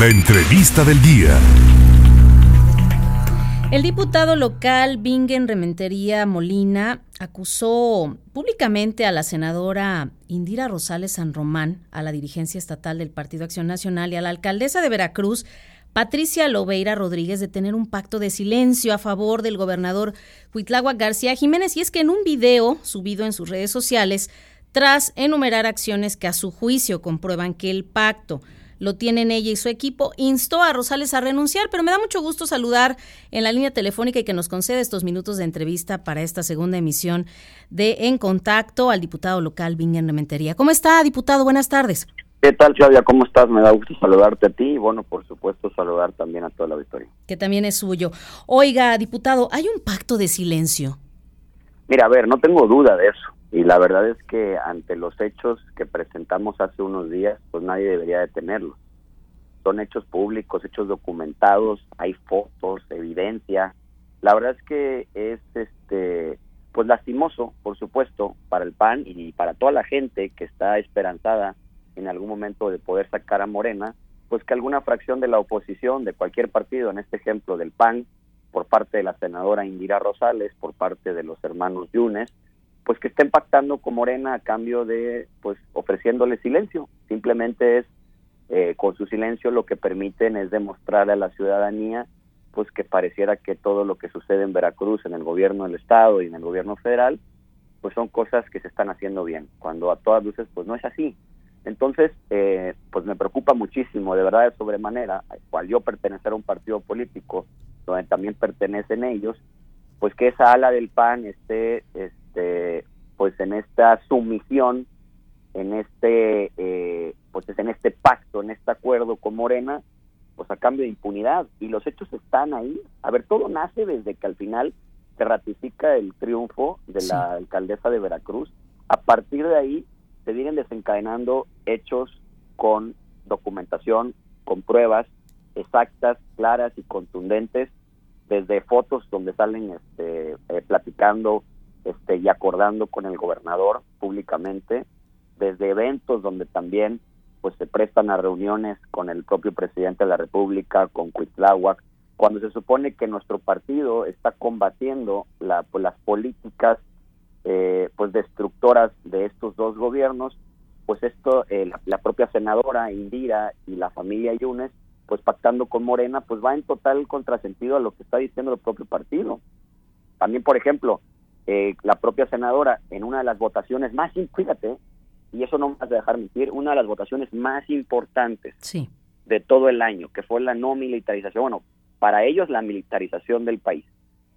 La entrevista del día. El diputado local Bingen Rementería Molina acusó públicamente a la senadora Indira Rosales San Román, a la dirigencia estatal del Partido Acción Nacional y a la alcaldesa de Veracruz, Patricia Lobeira Rodríguez, de tener un pacto de silencio a favor del gobernador Huitlagua García Jiménez. Y es que en un video subido en sus redes sociales, tras enumerar acciones que a su juicio comprueban que el pacto lo tienen ella y su equipo, instó a Rosales a renunciar, pero me da mucho gusto saludar en la línea telefónica y que nos concede estos minutos de entrevista para esta segunda emisión de En Contacto al diputado local Vingen Rementería. ¿Cómo está, diputado? Buenas tardes. ¿Qué tal, Claudia? ¿Cómo estás? Me da gusto saludarte a ti y, bueno, por supuesto, saludar también a toda la victoria. Que también es suyo. Oiga, diputado, ¿hay un pacto de silencio? Mira, a ver, no tengo duda de eso. Y la verdad es que ante los hechos que presentamos hace unos días, pues nadie debería detenerlos. Son hechos públicos, hechos documentados, hay fotos, evidencia. La verdad es que es este pues lastimoso, por supuesto, para el PAN y para toda la gente que está esperanzada en algún momento de poder sacar a Morena, pues que alguna fracción de la oposición de cualquier partido, en este ejemplo del PAN, por parte de la senadora Indira Rosales, por parte de los hermanos Yunes, pues que estén pactando con Morena a cambio de, pues, ofreciéndole silencio. Simplemente es, eh, con su silencio lo que permiten es demostrar a la ciudadanía, pues que pareciera que todo lo que sucede en Veracruz, en el gobierno del Estado y en el gobierno federal, pues son cosas que se están haciendo bien, cuando a todas luces, pues no es así. Entonces, eh, pues me preocupa muchísimo, de verdad, de sobremanera, al cual yo pertenecer a un partido político donde también pertenecen ellos, pues que esa ala del PAN esté, este, pues en esta sumisión, en este, eh, pues en este pacto, en este acuerdo con Morena, pues a cambio de impunidad. Y los hechos están ahí. A ver, todo nace desde que al final se ratifica el triunfo de la alcaldesa de Veracruz. A partir de ahí se vienen desencadenando hechos con documentación, con pruebas exactas, claras y contundentes desde fotos donde salen este, eh, platicando este, y acordando con el gobernador públicamente, desde eventos donde también pues se prestan a reuniones con el propio presidente de la República, con Cuitláhuac, cuando se supone que nuestro partido está combatiendo la, pues, las políticas eh, pues destructoras de estos dos gobiernos, pues esto eh, la, la, propia senadora Indira y la familia Yunes pues pactando con Morena, pues va en total contrasentido a lo que está diciendo el propio partido. También, por ejemplo, eh, la propia senadora en una de las votaciones más, fíjate, y eso no me vas a dejar mentir, una de las votaciones más importantes sí. de todo el año, que fue la no militarización, bueno, para ellos la militarización del país,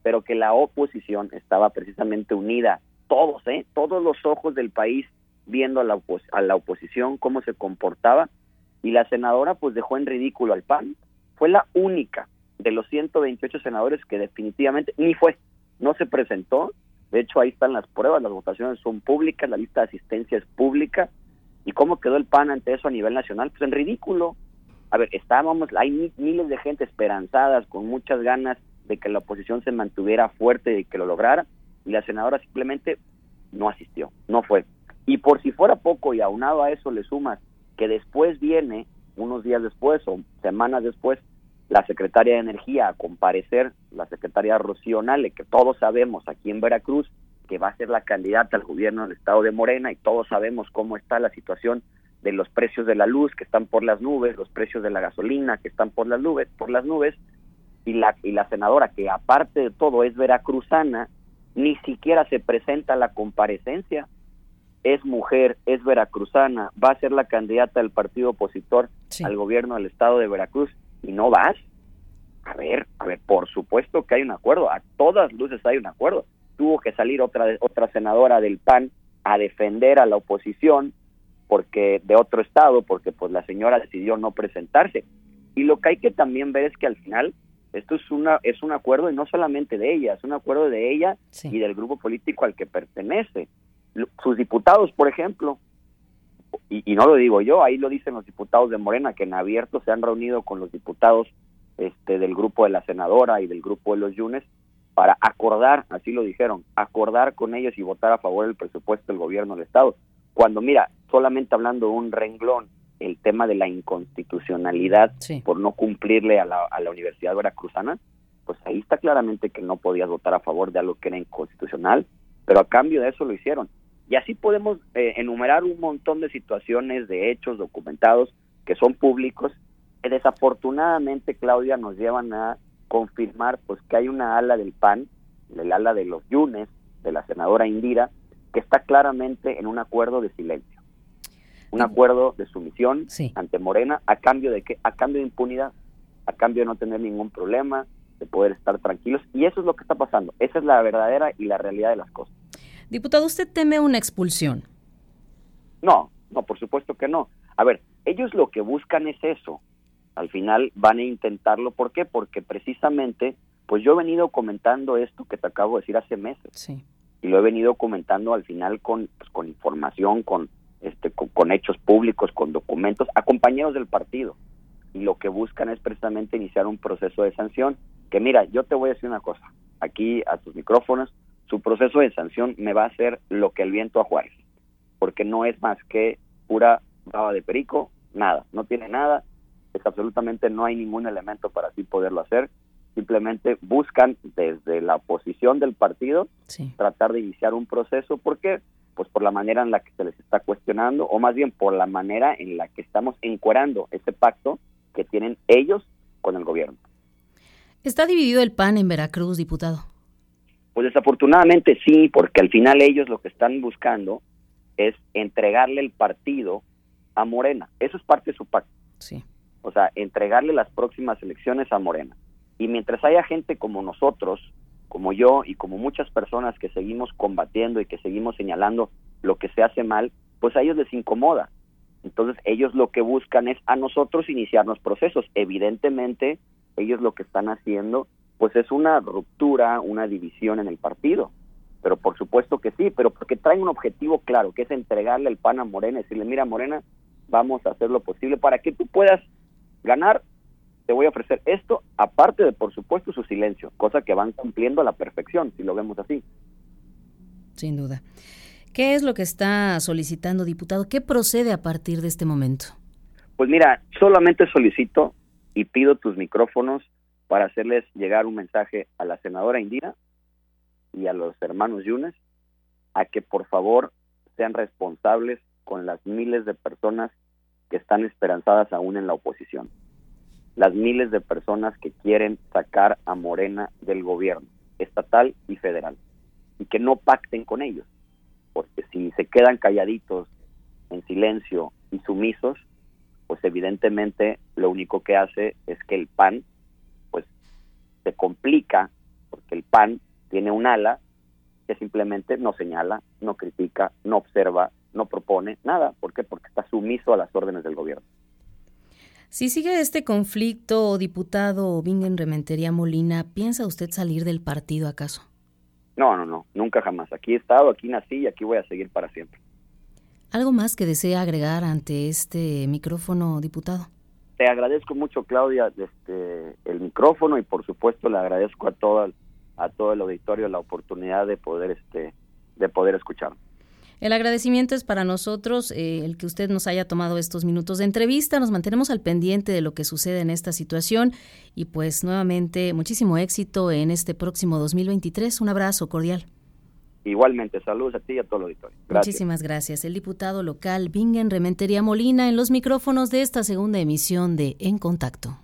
pero que la oposición estaba precisamente unida, todos, ¿eh? todos los ojos del país viendo a la, a la oposición, cómo se comportaba, y la senadora pues dejó en ridículo al PAN. Fue la única de los 128 senadores que definitivamente ni fue, no se presentó. De hecho, ahí están las pruebas, las votaciones son públicas, la lista de asistencia es pública. ¿Y cómo quedó el PAN ante eso a nivel nacional? Pues en ridículo. A ver, estábamos, hay miles de gente esperanzadas, con muchas ganas de que la oposición se mantuviera fuerte y que lo lograra, y la senadora simplemente no asistió, no fue. Y por si fuera poco, y aunado a eso le sumas que después viene, unos días después o semanas después, la secretaria de Energía a comparecer, la secretaria Rocío Nale, que todos sabemos aquí en Veracruz que va a ser la candidata al gobierno del estado de Morena y todos sabemos cómo está la situación de los precios de la luz que están por las nubes, los precios de la gasolina que están por las nubes, por las nubes y la y la senadora que aparte de todo es veracruzana, ni siquiera se presenta a la comparecencia. Es mujer, es veracruzana, va a ser la candidata del partido opositor al gobierno del estado de Veracruz y no vas. A ver, a ver, por supuesto que hay un acuerdo, a todas luces hay un acuerdo. Tuvo que salir otra otra senadora del PAN a defender a la oposición porque de otro estado, porque pues la señora decidió no presentarse. Y lo que hay que también ver es que al final esto es una es un acuerdo y no solamente de ella, es un acuerdo de ella y del grupo político al que pertenece sus diputados, por ejemplo, y, no lo digo yo, ahí lo dicen los diputados de Morena, que en abierto se han reunido con los diputados este, del grupo de la senadora y del grupo de los Yunes para acordar, así lo dijeron, acordar con ellos y votar a favor del presupuesto del gobierno del Estado. Cuando, mira, solamente hablando de un renglón el tema de la inconstitucionalidad por no cumplirle a la, a la Universidad Veracruzana, pues ahí está claramente que no podías votar a favor de algo que era inconstitucional, pero a cambio de eso lo hicieron. Y así podemos eh, enumerar un montón de situaciones, de hechos documentados que son públicos, que desafortunadamente, Claudia, nos llevan a confirmar pues que hay una ala del PAN, el ala de los Yunes, de la senadora Indira, que está claramente en un acuerdo de silencio, un acuerdo de sumisión ante Morena a cambio de que a cambio de impunidad, a cambio de no tener ningún problema, de poder estar tranquilos. Y eso es lo que está pasando, esa es la verdadera y la realidad de las cosas. Diputado, ¿usted teme una expulsión? No, no, por supuesto que no. A ver, ellos lo que buscan es eso. Al final van a intentarlo, ¿por qué? Porque precisamente, pues yo he venido comentando esto que te acabo de decir hace meses. Sí y lo he venido comentando al final con, pues, con información, con, este, con, hechos públicos, con documentos, a compañeros del partido. Y lo que buscan es precisamente iniciar un proceso de sanción. Que mira, yo te voy a decir una cosa, aquí a tus micrófonos, su proceso de sanción me va a hacer lo que el viento a Juárez, porque no es más que pura baba de perico, nada, no tiene nada, es absolutamente no hay ningún elemento para así poderlo hacer simplemente buscan desde la oposición del partido tratar de iniciar un proceso. ¿Por qué? Pues por la manera en la que se les está cuestionando, o más bien por la manera en la que estamos encuerando ese pacto que tienen ellos con el gobierno. ¿Está dividido el PAN en Veracruz, diputado? Pues desafortunadamente sí, porque al final ellos lo que están buscando es entregarle el partido a Morena. Eso es parte de su pacto. Sí. O sea, entregarle las próximas elecciones a Morena. Y mientras haya gente como nosotros, como yo y como muchas personas que seguimos combatiendo y que seguimos señalando lo que se hace mal, pues a ellos les incomoda. Entonces ellos lo que buscan es a nosotros iniciarnos procesos. Evidentemente ellos lo que están haciendo pues es una ruptura, una división en el partido. Pero por supuesto que sí, pero porque traen un objetivo claro, que es entregarle el pan a Morena y decirle, mira Morena, vamos a hacer lo posible para que tú puedas ganar te voy a ofrecer esto, aparte de, por supuesto, su silencio, cosa que van cumpliendo a la perfección, si lo vemos así. Sin duda. ¿Qué es lo que está solicitando, diputado? ¿Qué procede a partir de este momento? Pues mira, solamente solicito y pido tus micrófonos para hacerles llegar un mensaje a la senadora Indira y a los hermanos Yunes a que por favor sean responsables con las miles de personas que están esperanzadas aún en la oposición. Las miles de personas que quieren sacar a Morena del gobierno, estatal y federal, y que no pacten con ellos, porque si se quedan calladitos, en silencio y sumisos, pues evidentemente lo único que hace es que el PAN, se complica, porque el PAN tiene un ala que simplemente no señala, no critica, no observa, no propone nada. ¿Por qué? Porque está sumiso a las órdenes del gobierno. Si sigue este conflicto, diputado Bingen Rementería Molina, ¿piensa usted salir del partido acaso? No, no, no, nunca jamás. Aquí he estado, aquí nací y aquí voy a seguir para siempre. ¿Algo más que desea agregar ante este micrófono, diputado? Te agradezco mucho, Claudia, este, el micrófono y por supuesto le agradezco a todo, a todo el auditorio la oportunidad de poder, este, de poder escuchar. El agradecimiento es para nosotros eh, el que usted nos haya tomado estos minutos de entrevista. Nos mantenemos al pendiente de lo que sucede en esta situación y pues nuevamente muchísimo éxito en este próximo 2023. Un abrazo cordial. Igualmente, saludos a ti y a todo el auditorio. Muchísimas gracias. El diputado local Bingen Rementería Molina en los micrófonos de esta segunda emisión de En Contacto.